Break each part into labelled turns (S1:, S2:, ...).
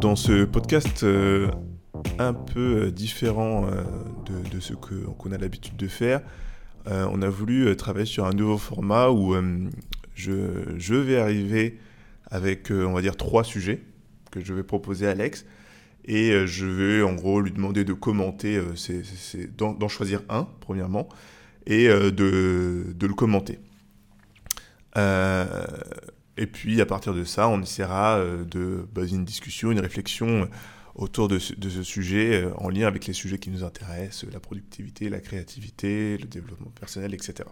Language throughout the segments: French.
S1: Dans ce podcast euh, un peu euh, différent euh, de, ce qu'on a l'habitude de faire, on a voulu travailler sur un nouveau format où je, vais arriver avec, on va dire, trois sujets que je vais proposer à Alex. Et je vais en gros lui demander de commenter, d'en choisir un, premièrement, et de, de le commenter. Euh, et puis à partir de ça, on essaiera euh, de baser une discussion, une réflexion euh, autour de ce, de ce sujet euh, en lien avec les sujets qui nous intéressent, la productivité, la créativité, le développement personnel, etc.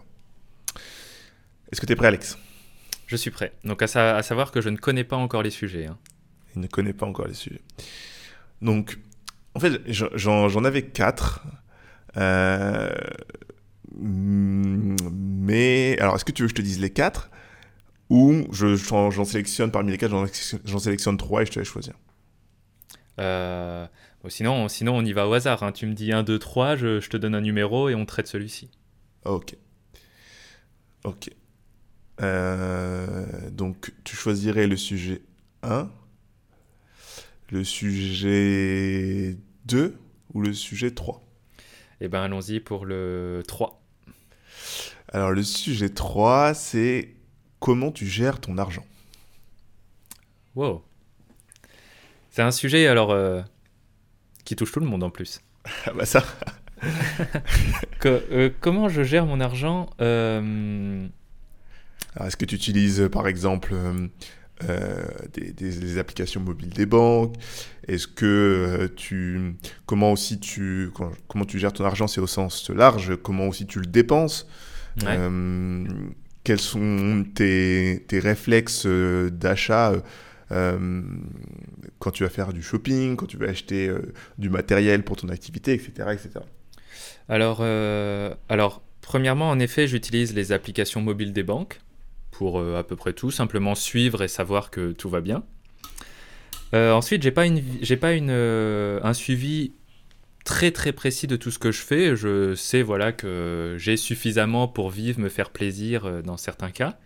S1: Est-ce que tu es prêt, Alex?
S2: Je suis prêt. Donc à, sa- à savoir que je ne connais pas encore les sujets. hein.
S1: Il ne connaît pas encore les sujets. Donc, en fait, j'en- avais quatre. Euh, mais, alors, est-ce que tu veux que je te dise les quatre? Ou je- j'en j'en sélectionne parmi les quatre, j'en sélectionne trois et je te laisse choisir
S2: Euh, bon, sinon, sinon, on y va au hasard. hein. Tu me dis 1, 2, 3, je, je te donne un numéro et on traite celui-ci.
S1: Ok. Ok. Euh, donc, tu choisirais le sujet 1, le sujet 2 ou le sujet 3
S2: Eh ben, allons-y pour le 3.
S1: Alors, le sujet 3, c'est comment tu gères ton argent.
S2: Wow. C'est un sujet, alors, euh, qui touche tout le monde en plus.
S1: Ah bah ça
S2: Que- euh, comment je gère mon argent Euh,
S1: Est-ce que tu utilises, par exemple, des, des- des applications mobiles des banques? Est-ce que tu... Comment aussi tu... comment tu gères ton argent, c'est au sens large. Comment aussi tu le dépenses?
S2: Ouais.
S1: Quels sont tes, réflexes euh, d'achat euh, euh, quand tu vas faire du shopping, quand tu vas acheter du matériel pour ton activité, etc. etc.
S2: Alors, alors, premièrement, en effet, j'utilise les applications mobiles des banques pour à peu près tout, simplement suivre et savoir que tout va bien. Ensuite, j'ai pas une, pas une, un suivi très très précis de tout ce que je fais. Je sais voilà que j'ai suffisamment pour vivre, me faire plaisir euh, dans certains cas.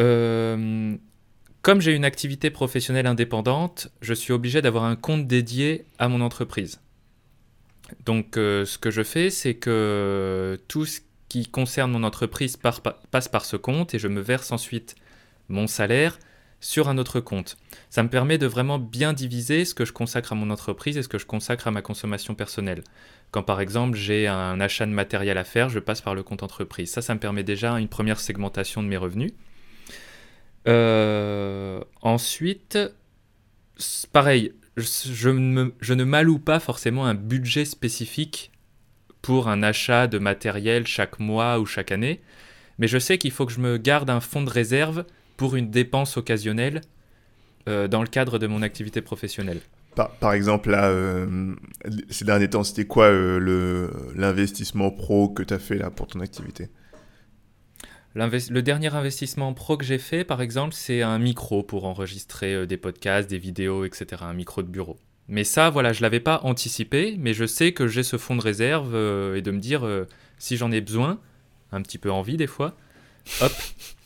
S2: Euh, comme j'ai une activité professionnelle indépendante, je suis obligé d'avoir un compte dédié à mon entreprise. Donc, euh, ce que je fais, c'est que tout ce qui concerne mon entreprise passe par ce compte et je me verse ensuite mon salaire sur un autre compte. Ça me permet de vraiment bien diviser ce que je consacre à mon entreprise et ce que je consacre à ma consommation personnelle. Quand par exemple j'ai un achat de matériel à faire, je passe par le compte entreprise. Ça, ça me permet déjà une première segmentation de mes revenus. Euh, ensuite, pareil, je, je ne m'alloue pas forcément un budget spécifique pour un achat de matériel chaque mois ou chaque année, mais je sais qu'il faut que je me garde un fonds de réserve pour une dépense occasionnelle euh, dans le cadre de mon activité professionnelle.
S1: Par, par exemple, là, euh, ces derniers temps, c'était quoi euh, l'investissement pro que tu as fait là pour ton activité?
S2: Le dernier investissement pro que j'ai fait, par exemple, c'est un micro pour enregistrer des podcasts, des vidéos, etc. Un micro de bureau. Mais ça, voilà, je l'avais pas anticipé, mais je sais que j'ai ce fonds de réserve euh, et de me dire euh, si j'en ai besoin, un petit peu envie des fois, hop,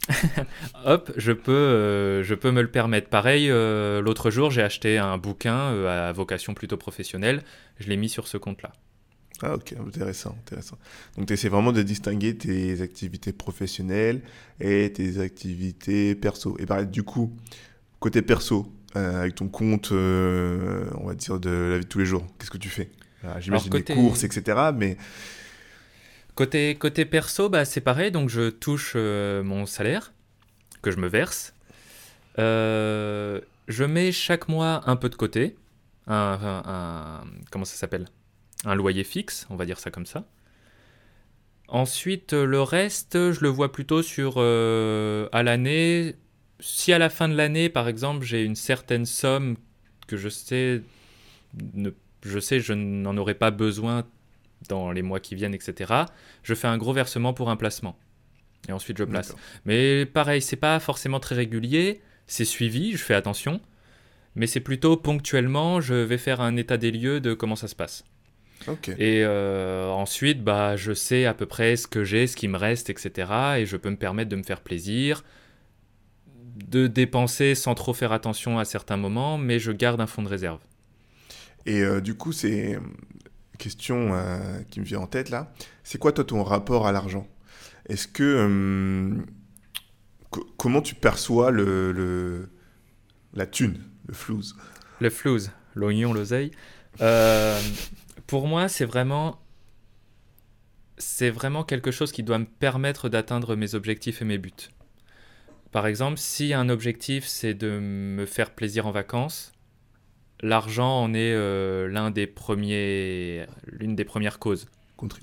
S2: hop, je peux, euh, je peux me le permettre. Pareil, euh, l'autre jour, j'ai acheté un bouquin euh, à vocation plutôt professionnelle, je l'ai mis sur ce compte-là.
S1: Ah ok, intéressant, intéressant. Donc tu essaies vraiment de distinguer tes activités professionnelles et tes activités perso. Et pareil, du coup, côté perso, avec ton compte, on va dire, de la vie de tous les jours Qu'est-ce que tu fais? J'imagine
S2: côté...
S1: les courses, etc. Mais...
S2: Côté, côté perso, bah, c'est pareil. Donc, je touche mon salaire que je me verse. je mets chaque mois un peu de côté. un comment ça s'appelle? Un loyer fixe, on va dire ça comme ça. Ensuite, euh, le reste, je le vois plutôt sur euh, à l'année. Si à la fin de l'année, par exemple, j'ai une certaine somme que je sais, ne, je sais, je n'en aurai pas besoin dans les mois qui viennent, etc. Je fais un gros versement pour un placement. Et ensuite, je place. Mais pareil, c'est pas forcément très régulier. C'est suivi, je fais attention. Mais c'est plutôt ponctuellement, je vais faire un état des lieux de comment ça se passe. Et euh, ensuite, bah, je sais à peu près ce que j'ai, ce qui me reste, etc. Et je peux me permettre de me faire plaisir, de dépenser sans trop faire attention à certains moments, mais je garde un fonds de réserve.
S1: Et euh, du coup, c'est question euh, qui me vient en tête là. C'est quoi toi ton rapport à l'argent? Est-ce que comment tu perçois le, le, la thune, le flouze?
S2: Le flouze, l'oignon, l'oseille. Euh, pour moi, c'est vraiment c'est vraiment quelque chose qui doit me permettre d'atteindre mes objectifs et mes buts. Par exemple, si un objectif c'est de me faire plaisir en vacances, l'argent en est euh, l'un des premiers, l'une des premières causes.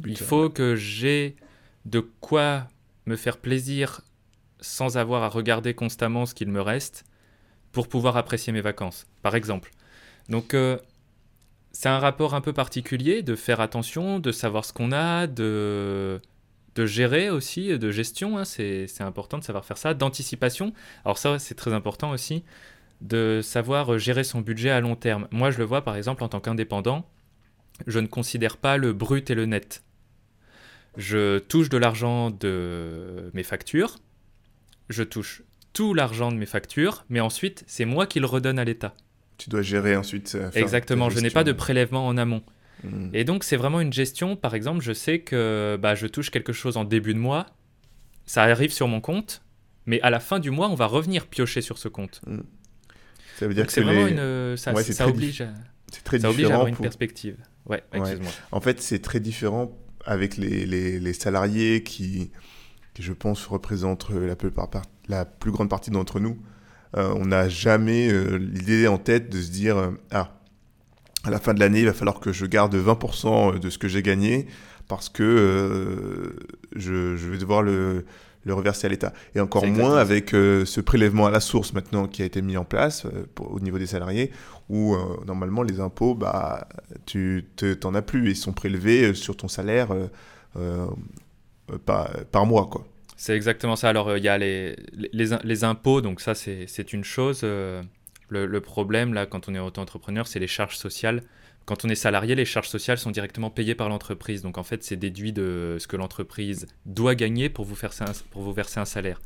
S2: Il faut que j'ai de quoi me faire plaisir sans avoir à regarder constamment ce qu'il me reste pour pouvoir apprécier mes vacances. Par exemple. Donc euh, c'est un rapport un peu particulier de faire attention, de savoir ce qu'on a, de, de gérer aussi, de gestion, hein, c'est important de savoir faire ça, d'anticipation. Alors ça, c'est très important aussi, de savoir gérer son budget à long terme. Moi, je le vois par exemple en tant qu'indépendant, je ne considère pas le brut et le net. Je touche de l'argent de mes factures, je touche tout l'argent de mes factures, mais ensuite, c'est moi qui le redonne à l'État
S1: tu dois gérer ensuite.
S2: Euh, Exactement, je n'ai pas de prélèvement en amont. Hmm. Et donc, c'est vraiment une gestion. Par exemple, je sais que bah, je touche quelque chose en début de mois, ça arrive sur mon compte, mais à la fin du mois, on va revenir piocher sur ce compte. Hmm.
S1: Ça veut dire que
S2: c'est vraiment une. Ça, ça oblige. C'est très ça oblige à avoir une perspective. Ouais, excuse-moi.
S1: En fait, c'est très différent avec les, les, les, salariés qui, qui, je pense, représentent la, plupart, la plus grande partie d'entre nous. Euh, on n'a jamais euh, l'idée en tête de se dire euh, ah à la fin de l'année il va falloir que je garde 20% de ce que j'ai gagné parce que je, vais devoir le, reverser à l'État. Et encore moins avec ce prélèvement à la source maintenant qui a été mis en place au niveau des salariés, où normalement les impôts, bah, tu t'en as plus, ils sont prélevés sur ton salaire par, par, mois. Quoi.
S2: C'est exactement ça. Alors, euh, il y a les, les, impôts, donc ça, c'est une chose. Euh, le, problème, là, quand on est auto-entrepreneur, c'est les charges sociales. Quand on est salarié, les charges sociales sont directement payées par l'entreprise. Donc, en fait, c'est déduit de ce que l'entreprise doit gagner pour vous, faire, pour vous verser un salaire.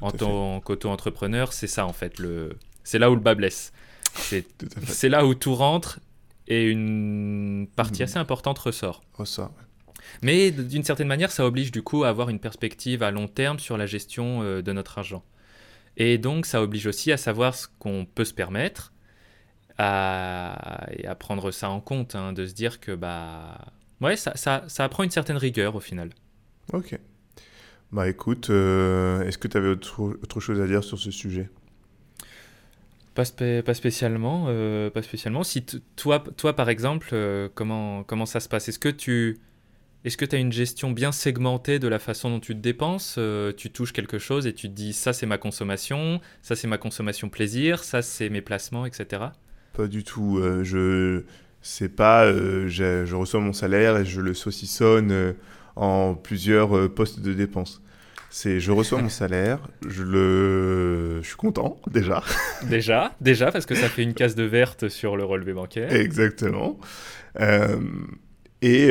S2: en tant qu'auto-entrepreneur, c'est ça, en fait. C'est là où le bas blesse. C'est là où tout rentre et une partie mmh. assez importante ressort.
S1: Ressort,
S2: mais d'une certaine manière, ça oblige du coup à avoir une perspective à long terme sur la gestion euh, de notre argent. Et donc, ça oblige aussi à savoir ce qu'on peut se permettre à, et à prendre ça en compte, hein, de se dire que bah, ouais, ça, ça, ça, apprend une certaine rigueur au final.
S1: Ok. Bah écoute, euh, est-ce que tu avais autre, autre, chose à dire sur ce sujet?
S2: Pas, pas, spécialement, euh, pas spécialement. Si toi, toi, par exemple, comment, comment ça se passe? Est-ce que tu est-ce que tu as une gestion bien segmentée de la façon dont tu te dépenses? Euh, Tu touches quelque chose et tu te dis ça c'est ma consommation, ça c'est ma consommation plaisir, ça c'est mes placements, etc.
S1: Pas du tout. Euh, je c'est pas euh, je, reçois mon salaire et je le saucissonne en plusieurs postes de dépenses. C'est je reçois mon salaire, je le je suis content déjà.
S2: déjà, déjà parce que ça fait une case de verte sur le relevé bancaire.
S1: Exactement. et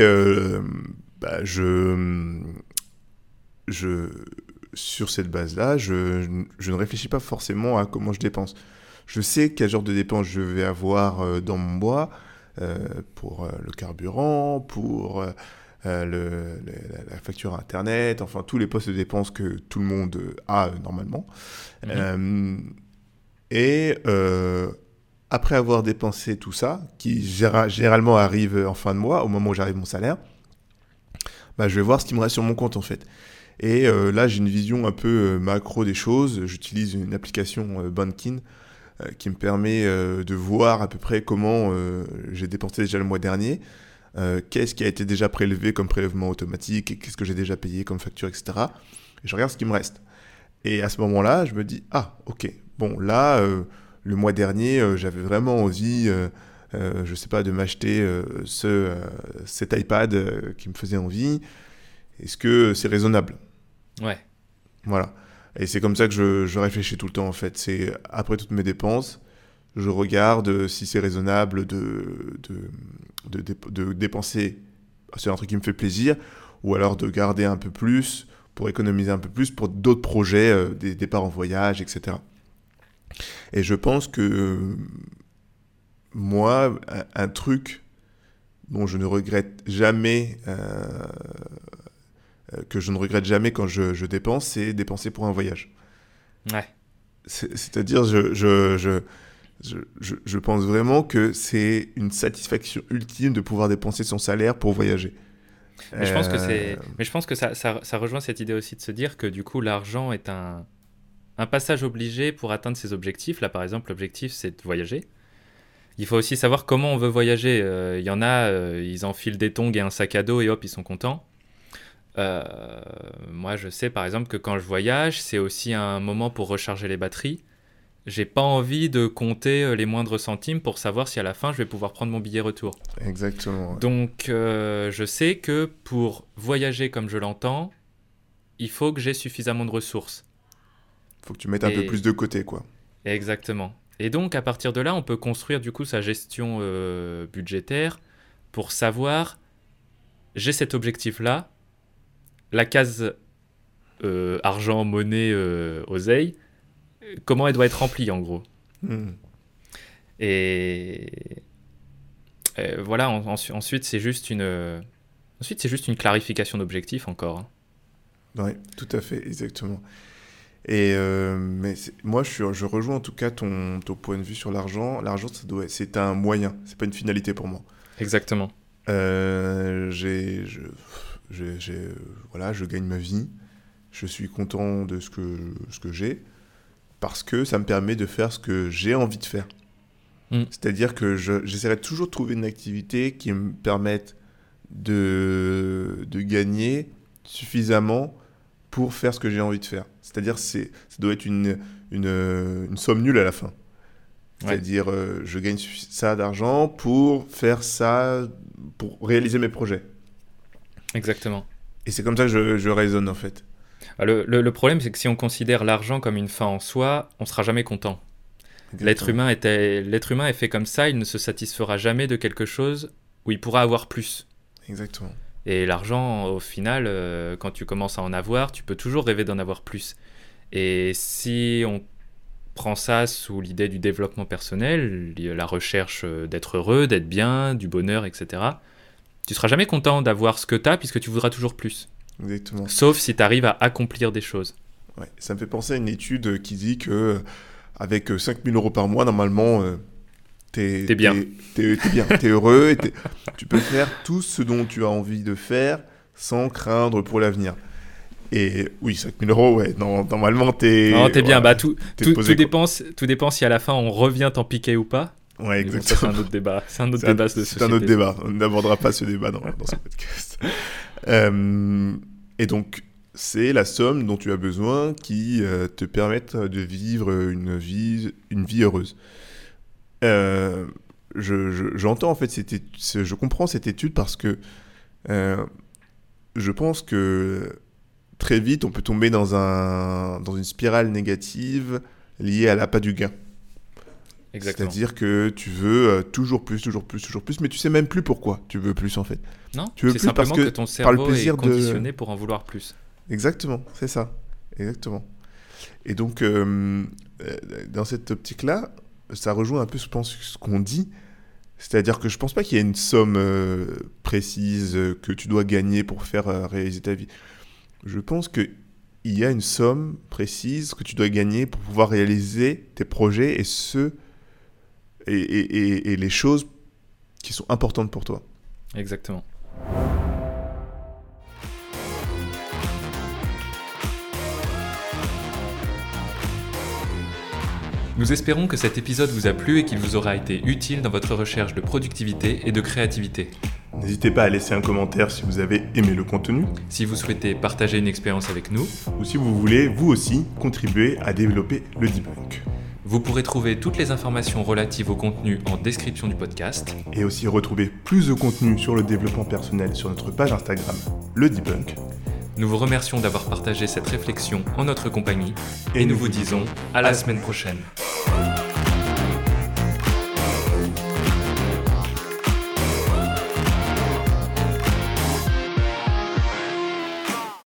S1: bah, je, je, sur cette base-là, je, je, ne réfléchis pas forcément à comment je dépense. Je sais quel genre de dépenses je vais avoir euh, dans mon bois euh, pour euh, le carburant, pour le, la facture Internet, enfin tous les postes de dépenses que tout le monde a normalement. Mhm. et après avoir dépensé tout ça, qui généralement arrive en fin de mois, au moment où j'arrive mon salaire, bah, je vais voir ce qui me reste sur mon compte en fait. Et euh, là, j'ai une vision un peu macro des choses. J'utilise une application euh, Bankin qui me permet de voir à peu près comment j'ai dépensé déjà le mois dernier, qu'est-ce qui a été déjà prélevé comme prélèvement automatique, qu'est-ce que j'ai déjà payé comme facture, etc. Et je regarde ce qui me reste. Et à ce moment-là, je me dis, ah, ok, bon, là, le mois dernier, j'avais vraiment envie... Euh, je sais pas, de m'acheter ce, cet iPad qui me faisait envie. Est-ce que c'est raisonnable?
S2: Ouais.
S1: Voilà. Et c'est comme ça que je, réfléchis tout le temps, en fait. C'est après toutes mes dépenses, je regarde si c'est raisonnable de, dépenser sur un truc qui me fait plaisir, ou alors de garder un peu plus pour économiser un peu plus pour d'autres projets, euh, des départs en voyage, etc. Et je pense que moi, un, truc dont je ne regrette jamais euh, que je ne regrette jamais quand je, dépense, c'est dépenser pour un voyage.
S2: Ouais.
S1: C'est-à-dire, je, je, je, pense vraiment que c'est une satisfaction ultime de pouvoir dépenser son salaire pour voyager.
S2: Mais je pense que. Euh, Mais je pense que ça, ça, ça, rejoint cette idée aussi de se dire que du coup, l'argent est un, un passage obligé pour atteindre ses objectifs. Là, par exemple, l'objectif, c'est de voyager. Il faut aussi savoir comment on veut voyager. Euh, il y en a, ils enfilent des tongs et un sac à dos et hop, ils sont contents. Euh, moi, je sais par exemple que quand je voyage, c'est aussi un moment pour recharger les batteries. J'ai pas envie de compter euh, les moindres centimes pour savoir si à la fin je vais pouvoir prendre mon billet retour.
S1: Exactement.
S2: Donc, euh, je sais que pour voyager comme je l'entends, il faut que j'ai suffisamment de ressources.
S1: Faut que tu mettes un peu plus de côté, quoi.
S2: Exactement. Et donc, à partir de là, on peut construire du coup sa gestion budgétaire pour savoir j'ai cet objectif-là, la case euh, argent, monnaie, euh, oseille, comment elle doit être remplie en gros? Hmm. Et, voilà, ensuite c'est juste une ensuite c'est juste une clarification d'objectif encore. Hein.
S1: Oui, tout à fait, exactement. Et euh, mais moi, je, je, rejoins en tout cas ton, ton point de vue sur l'argent. L'argent, c'est un moyen, c'est pas une finalité pour moi.
S2: Exactement.
S1: j'ai, j'ai, voilà, je gagne ma vie, je suis content de ce que, ce que j'ai, parce que ça me permet de faire ce que j'ai envie de faire. Mm. C'est-à-dire que j'essaierai toujours de trouver une activité qui me permette de, de gagner suffisamment pour faire ce que j'ai envie de faire. C'est-à-dire ça doit être une, une, une, somme nulle à la fin. C'est-à-dire, euh, je gagne ça d'argent pour faire ça, pour réaliser mes projets.
S2: Exactement.
S1: Et c'est comme ça que je, je raisonne en fait.
S2: Bah, le, le, problème, c'est que si on considère l'argent comme une fin en soi, on sera jamais content. L'être humain, était, l'être humain est fait comme ça, il ne se satisfera jamais de quelque chose où il pourra avoir plus.
S1: Exactement.
S2: Et l'argent, au final, euh, quand tu commences à en avoir, tu peux toujours rêver d'en avoir plus. Et si on prend ça sous l'idée du développement personnel, la recherche d'être heureux, d'être bien, du bonheur, etc., tu seras jamais content d'avoir ce que tu as puisque tu voudras toujours plus.
S1: Exactement.
S2: Sauf si tu arrives à accomplir des choses.
S1: Ouais, ça me fait penser à une étude qui dit que avec 5000 euh, euros par mois, normalement, euh,
S2: t'es es bien.
S1: T'es es bien, t'es heureux, et tu peux faire tout ce dont tu as envie de faire sans craindre pour l'avenir. Et oui, 5000 euros, ouais, non, normalement, t'es.
S2: Non, t'es bien. Bah, tout, tout, tout, dépend, tout dépend si à la fin on revient t'en piquer ou pas.
S1: Ouais, exactement.
S2: C'est un autre débat. C'est un autre débat.
S1: C'est un autre débat. On n'abordera pas ce débat dans, dans ce podcast. Euh, et donc, c'est la somme dont tu as besoin qui euh, te permette de vivre une vie, une vie heureuse. Euh, J'entends en fait, cette je comprends cette étude parce que euh, je pense que très vite on peut tomber dans, un, dans une spirale négative liée à l'appât du gain. C'est-à-dire que tu veux euh, toujours plus, toujours plus, toujours plus, mais tu sais même plus pourquoi tu veux plus en fait.
S2: Non, tu veux plus parce que, ton cerveau par le plaisir est conditionné pour en vouloir plus.
S1: Exactement, c'est ça, exactement. Et donc, euh, euh, dans cette optique-là, ça rejoint un peu, je pense, ce qu'on dit. C'est-à-dire que je pense pas qu'il y ait une somme précise que tu dois gagner pour faire réaliser ta vie. Je pense que il y a une somme précise que tu dois gagner pour pouvoir réaliser tes projets et ceux et les choses qui sont importantes pour toi.
S2: Exactement. Nous espérons que cet épisode vous a plu et qu'il vous aura été utile dans votre recherche de productivité et de créativité.
S1: N'hésitez pas à laisser un commentaire si vous avez aimé le contenu.
S2: Si vous souhaitez partager une expérience avec nous.
S1: Ou si vous voulez, vous aussi, contribuer à développer le debunk.
S2: Vous pourrez trouver toutes les informations relatives au contenu en description du podcast.
S1: Et aussi retrouver plus de contenu sur le développement personnel sur notre page Instagram, le debunk.
S2: Nous vous remercions d'avoir partagé cette réflexion en notre compagnie et, nous vous disons à la semaine prochaine.